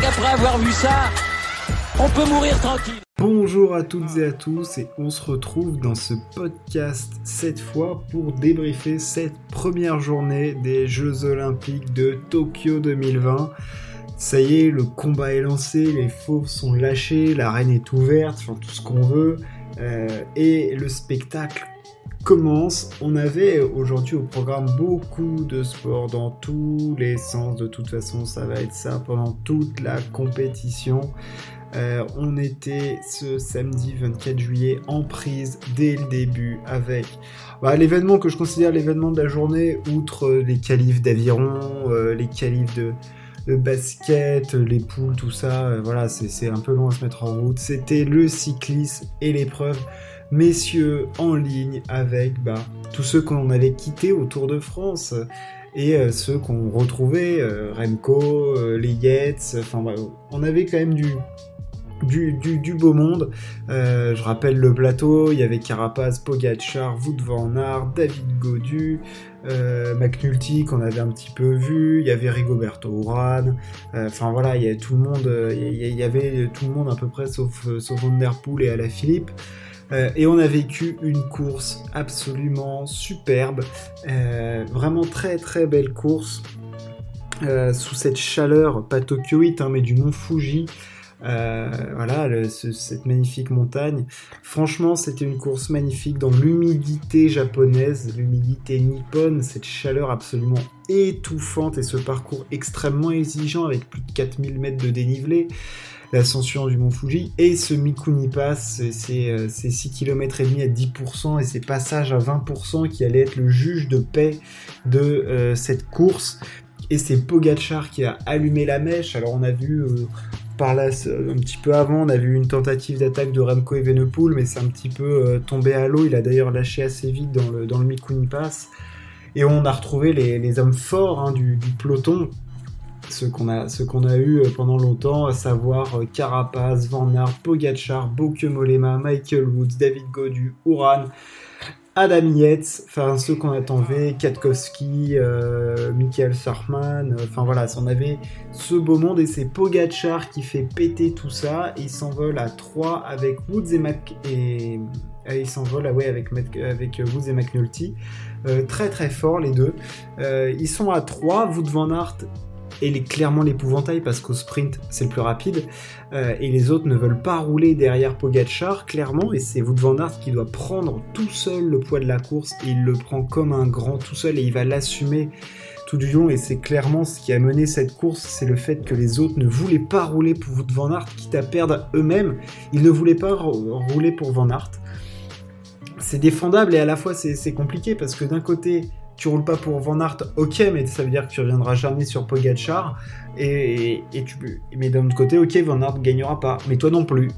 qu'après avoir vu ça, on peut mourir tranquille. Bonjour à toutes et à tous et on se retrouve dans ce podcast cette fois pour débriefer cette première journée des Jeux Olympiques de Tokyo 2020. Ça y est, le combat est lancé, les fauves sont lâchés, l'arène est ouverte, enfin tout ce qu'on veut, euh, et le spectacle commence. On avait aujourd'hui au programme beaucoup de sport dans tous les sens. De toute façon, ça va être ça pendant toute la compétition. Euh, on était ce samedi 24 juillet en prise dès le début avec bah, l'événement que je considère l'événement de la journée, outre les qualifs d'aviron, euh, les qualifs de, basket, les poules, tout ça. Euh, voilà, c'est un peu long à se mettre en route. C'était le cyclisme et l'épreuve messieurs en ligne avec bah, tous ceux qu'on avait quittés au Tour de France et euh, ceux qu'on retrouvait, euh, Remco, euh, les Yates, enfin on avait quand même du, du, beau monde. je rappelle le plateau, il y avait Carapaz, Pogacar, Wout van Aert, David Godu, McNulty qu'on avait un petit peu vu, il y avait Rigoberto Urán, enfin voilà, il y avait tout le monde, il y, avait tout le monde à peu près sauf, sauf Van et Alaphilippe. Euh, et on a vécu une course absolument superbe, euh, vraiment très très belle course, euh, sous cette chaleur, pas tokyoïte, hein, mais du mont Fuji. voilà, cette magnifique montagne. Franchement, c'était une course magnifique dans l'humidité japonaise, l'humidité nippone, cette chaleur absolument étouffante et ce parcours extrêmement exigeant avec plus de 4000 mètres de dénivelé l'ascension du mont Fuji, et ce Mikuni Pass, c'est 6 km et demi à 10%, et ces passages à 20% qui allaient être le juge de paix de euh, cette course. Et c'est Pogachar qui a allumé la mèche. Alors on a vu euh, par là, un petit peu avant, on a vu une tentative d'attaque de Remco Evenepoel, mais c'est un petit peu euh, tombé à l'eau. Il a d'ailleurs lâché assez vite dans le, dans le Mikuni Pass. Et on a retrouvé les, hommes forts hein, du, peloton ce qu'on a, eu euh, pendant longtemps, à savoir euh, Carapaz, Van Aert, Pogacar, Bauke Molema, Michael Woods, David Godu, Uran, Adam Yates, enfin ceux qu'on attend V, Katkowski, euh, Michael Surfman, enfin voilà, on avait ce beau monde et c'est Pogachar qui fait péter tout ça, il s'envole à 3 avec Woods et Mac et il s'envole ah avec, Woods et McNulty. très très fort les deux. ils sont à 3, Wood Van Aert et est clairement l'épouvantail parce qu'au sprint c'est le plus rapide euh, et les autres ne veulent pas rouler derrière Pogachar clairement et c'est Wout van Aert qui doit prendre tout seul le poids de la course il le prend comme un grand tout seul et il va l'assumer tout du long et c'est clairement ce qui a mené cette course c'est le fait que les autres ne voulaient pas rouler pour Wout van Aert quitte à perdre eux-mêmes. Ils ne voulaient pas rouler pour van Aert. C'est défendable et à la fois c'est compliqué parce que d'un côté tu roules pas pour Van Aert, ok, mais ça veut dire que tu reviendras jamais sur Pogachar. Et, et, tu, mais d'un autre côté, ok, Van Aert gagnera pas, mais toi non plus.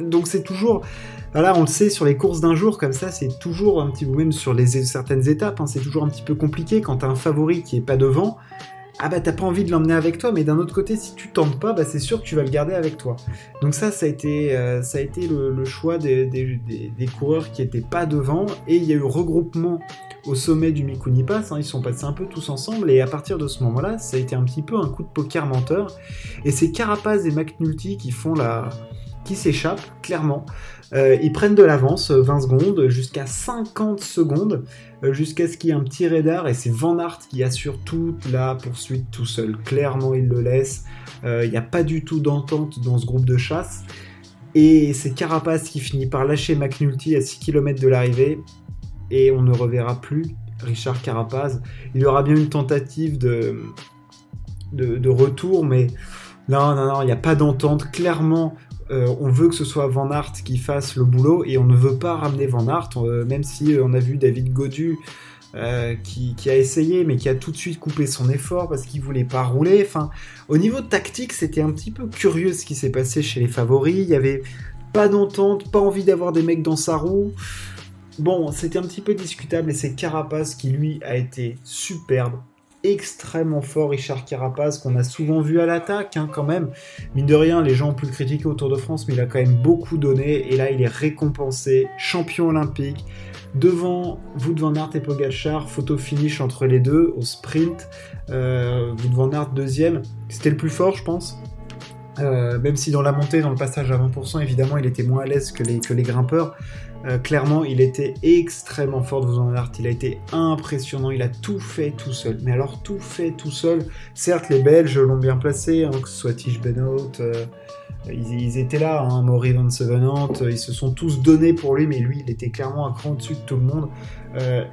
Donc c'est toujours, voilà, on le sait sur les courses d'un jour comme ça, c'est toujours un petit peu même sur les certaines étapes, hein, c'est toujours un petit peu compliqué quand t'as un favori qui est pas devant ah bah t'as pas envie de l'emmener avec toi, mais d'un autre côté, si tu tentes pas, bah c'est sûr que tu vas le garder avec toi. Donc ça, ça a été, euh, ça a été le, choix des, des, coureurs qui étaient pas devant, et il y a eu regroupement au sommet du Mikuni Pass, hein. ils sont passés un peu tous ensemble, et à partir de ce moment-là, ça a été un petit peu un coup de poker menteur, et c'est Carapaz et McNulty qui font la, qui s'échappent, clairement. Euh, ils prennent de l'avance, 20 euh, secondes, jusqu'à 50 secondes, euh, jusqu'à ce qu'il y ait un petit radar, et c'est Van Aert qui assure toute la poursuite tout seul. Clairement, il le laisse. Il n'y a pas du tout d'entente dans ce groupe de chasse. Et c'est Carapaz qui finit par lâcher McNulty à 6 km de l'arrivée, et on ne reverra plus Richard Carapaz. Il y aura bien une tentative de retour, mais non, non, non, il n'y a pas d'entente. Clairement, euh, on veut que ce soit Van Aert qui fasse le boulot et on ne veut pas ramener Van Aert, euh, même si euh, on a vu David Godu qui, a essayé mais qui a tout de suite coupé son effort parce qu'il voulait pas rouler. Enfin, au niveau tactique, c'était un petit peu curieux ce qui s'est passé chez les favoris. Il y avait pas d'entente, pas envie d'avoir des mecs dans sa roue. Bon, c'était un petit peu discutable et c'est Carapace qui lui a été superbe extrêmement fort, Richard Carapaz, qu'on a souvent vu à l'attaque hein, quand même. Mine de rien, les gens ont pu le critiquer autour de France, mais il a quand même beaucoup donné. Et là, il est récompensé, champion olympique. Devant Wout van Aert et Pogacar, photo finish entre les deux au sprint. Euh, Wout van Aert deuxième, c'était le plus fort, je pense. Euh, même si dans la montée, dans le passage à 20%, évidemment, il était moins à l'aise que les, que les grimpeurs. Euh, clairement, il était extrêmement fort de Van Aert. Il a été impressionnant. Il a tout fait tout seul. Mais alors, tout fait tout seul. Certes, les Belges l'ont bien placé, hein, que ce soit Benoît, euh, ils, étaient là, hein, Maury Van Sevenant. Ils se sont tous donnés pour lui, mais lui, il était clairement un cran au-dessus de tout le monde.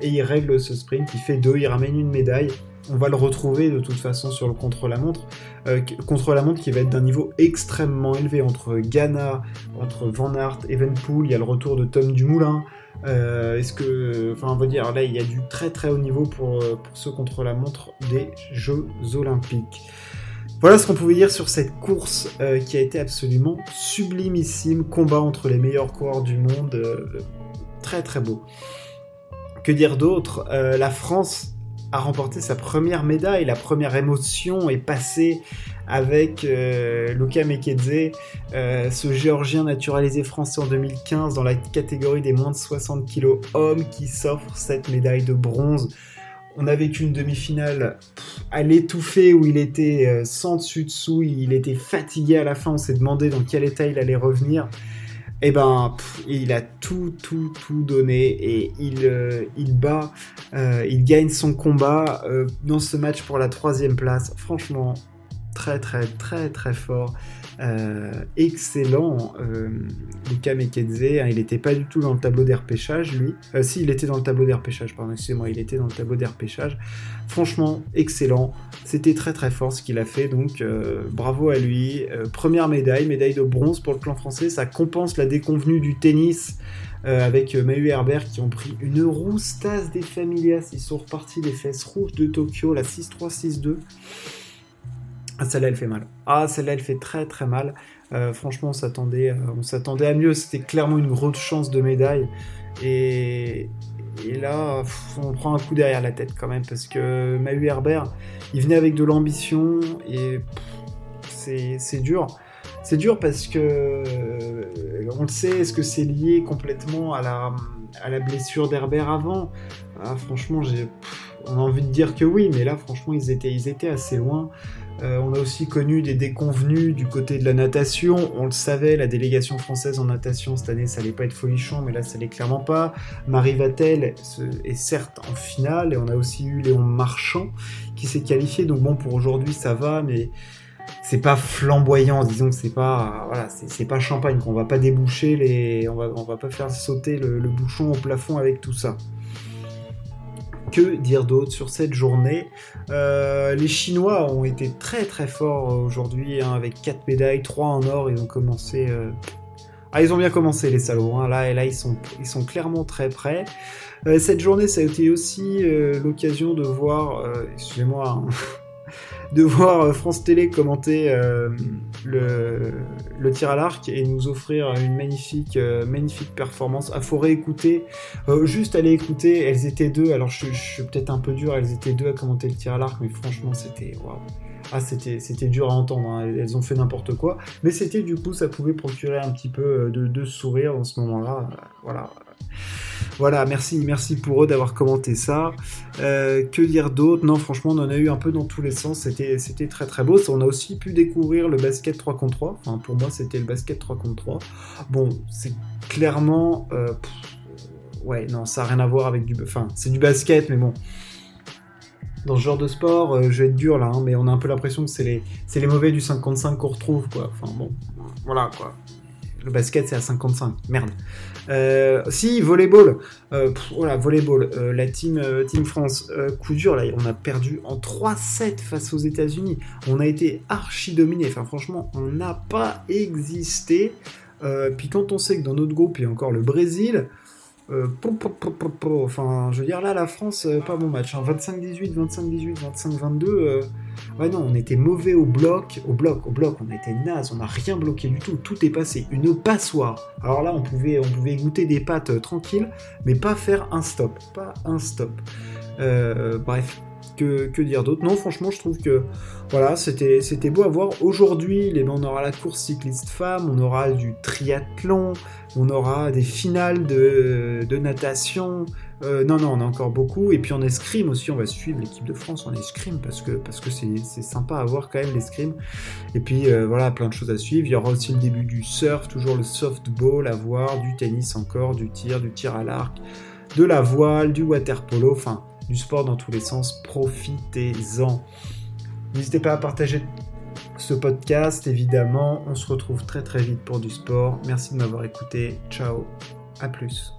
et il règle ce sprint. Il fait deux, il ramène une médaille on va le retrouver de toute façon sur le contre-la-montre. Euh, contre-la-montre qui va être d'un niveau extrêmement élevé entre Ghana, entre Van Aert, Evenpool, il y a le retour de Tom Dumoulin. Euh, Est-ce que, enfin, on va dire, là, il y a du très très haut niveau pour, euh, ce contre-la-montre des Jeux Olympiques. Voilà ce qu'on pouvait dire sur cette course euh, qui a été absolument sublimissime. Combat entre les meilleurs coureurs du monde. très très beau. Que dire d'autre? La France a remporté sa première médaille. La première émotion est passée avec euh, Luca Mekedze, euh, ce géorgien naturalisé français en 2015 dans la catégorie des moins de 60 kg hommes qui s'offre cette médaille de bronze. On avait qu'une demi-finale à l'étouffer où il était euh, sans dessus-dessous, il était fatigué à la fin, on s'est demandé dans quel état il allait revenir eh ben il a tout tout tout donné et il, euh, bat, euh, il gagne son combat euh, dans ce match pour la troisième place. Franchement, très très très très fort. Euh, excellent, euh, Mekedze. Hein, il n'était pas du tout dans le tableau pêchage, lui. Euh, si, il était dans le tableau d'air pêchage, pardon, excusez-moi, il était dans le tableau pêchage. Franchement, excellent. C'était très très fort ce qu'il a fait, donc bravo à lui. première médaille, médaille de bronze pour le clan français. Ça compense la déconvenue du tennis. avec Mahu Herbert qui ont pris une roustasse des Familias. Ils sont repartis des fesses rouges de Tokyo, la 6-3, 6-2. Ah, celle-là, elle fait mal. Ah, celle-là, elle fait très très mal. Euh, franchement, on s'attendait, euh, on s'attendait à mieux. C'était clairement une grosse chance de médaille. Et, et là, on prend un coup derrière la tête quand même parce que Mahu Herbert, il venait avec de l'ambition et c'est dur. C'est dur parce que euh, on le sait, est-ce que c'est lié complètement à la, blessure d'Herbert avant? Ah, Franchement, j'ai, on a envie de dire que oui, mais là, franchement, ils étaient assez loin. Euh, on a aussi connu des déconvenus du côté de la natation. On le savait, la délégation française en natation cette année, ça allait pas être folichon, mais là, ça l'est clairement pas. Marie Vatel est certes en finale, et on a aussi eu Léon Marchand qui s'est qualifié. Donc bon, pour aujourd'hui, ça va, mais c'est pas flamboyant. Disons que c'est pas, voilà, c'est pas champagne. Qu'on va pas déboucher les, on va, on va pas faire sauter le bouchon au plafond avec tout ça. Que dire d'autre sur cette journée euh, Les Chinois ont été très très forts aujourd'hui, hein, avec 4 médailles, 3 en or, ils ont commencé... Euh, ah, ils ont bien commencé les salauds, hein. là, et là ils sont, ils sont clairement très prêts. Euh, cette journée, ça a été aussi l'occasion de voir, excusez-moi, hein, de voir France Télé commenter euh, le, tir à l'arc et nous offrir une magnifique, euh, magnifique performance. À faut réécouter, juste aller écouter. Elles étaient deux. Alors je, suis peut-être un peu dur. Elles étaient deux à commenter le tir à l'arc, mais franchement c'était Ah, c'était, c'était dur à entendre, hein. elles ont fait n'importe quoi, mais c'était du coup, ça pouvait procurer un petit peu de, de sourire en ce moment-là. Voilà, voilà, merci, merci pour eux d'avoir commenté ça. Euh, que dire d'autre? Non, franchement, on en a eu un peu dans tous les sens. C'était, très très beau. On a aussi pu découvrir le basket 3 contre 3. Enfin, pour moi, c'était le basket 3 contre 3. Bon, c'est clairement. Euh, ouais, non, ça n'a rien à voir avec du. Enfin, c'est du basket, mais bon dans ce genre de sport, euh, je vais être dur là, hein, mais on a un peu l'impression que c'est les, c'est les mauvais du 55 qu'on retrouve, quoi. Enfin bon, voilà quoi. Le basket, c'est à 55. Merde. Euh, si, volleyball. Euh, voilà, volleyball. Euh, la team, team France, coup dur, là, on a perdu en 3-7 face aux États-Unis. On a été archi dominé. Enfin, franchement, on n'a pas existé. puis quand on sait que dans notre groupe, il y a encore le Brésil, euh, enfin, je veux dire, là, la France, euh, pas bon match. 25-18, 25-18, 25-22. ouais, non, on était mauvais au bloc, au bloc, au bloc. On été naze, on n'a rien bloqué du tout. Tout est passé. Une passoire. Alors là, on pouvait, on pouvait goûter des pâtes euh, tranquilles, mais pas faire un stop. Pas un stop. bref. Que, dire d'autre Non, franchement, je trouve que voilà, c'était c'était beau à voir. Aujourd'hui, les, on aura la course cycliste femme, on aura du triathlon, on aura des finales de, de natation. Euh, non, non, on a encore beaucoup. Et puis en escrime aussi, on va suivre l'équipe de France en escrime parce que parce que c'est sympa à voir quand même l'escrime. Et puis euh, voilà, plein de choses à suivre. Il y aura aussi le début du surf, toujours le softball à voir, du tennis encore, du tir, du tir à l'arc, de la voile, du water polo, enfin du sport dans tous les sens. Profitez-en. N'hésitez pas à partager ce podcast, évidemment. On se retrouve très très vite pour du sport. Merci de m'avoir écouté. Ciao. À plus.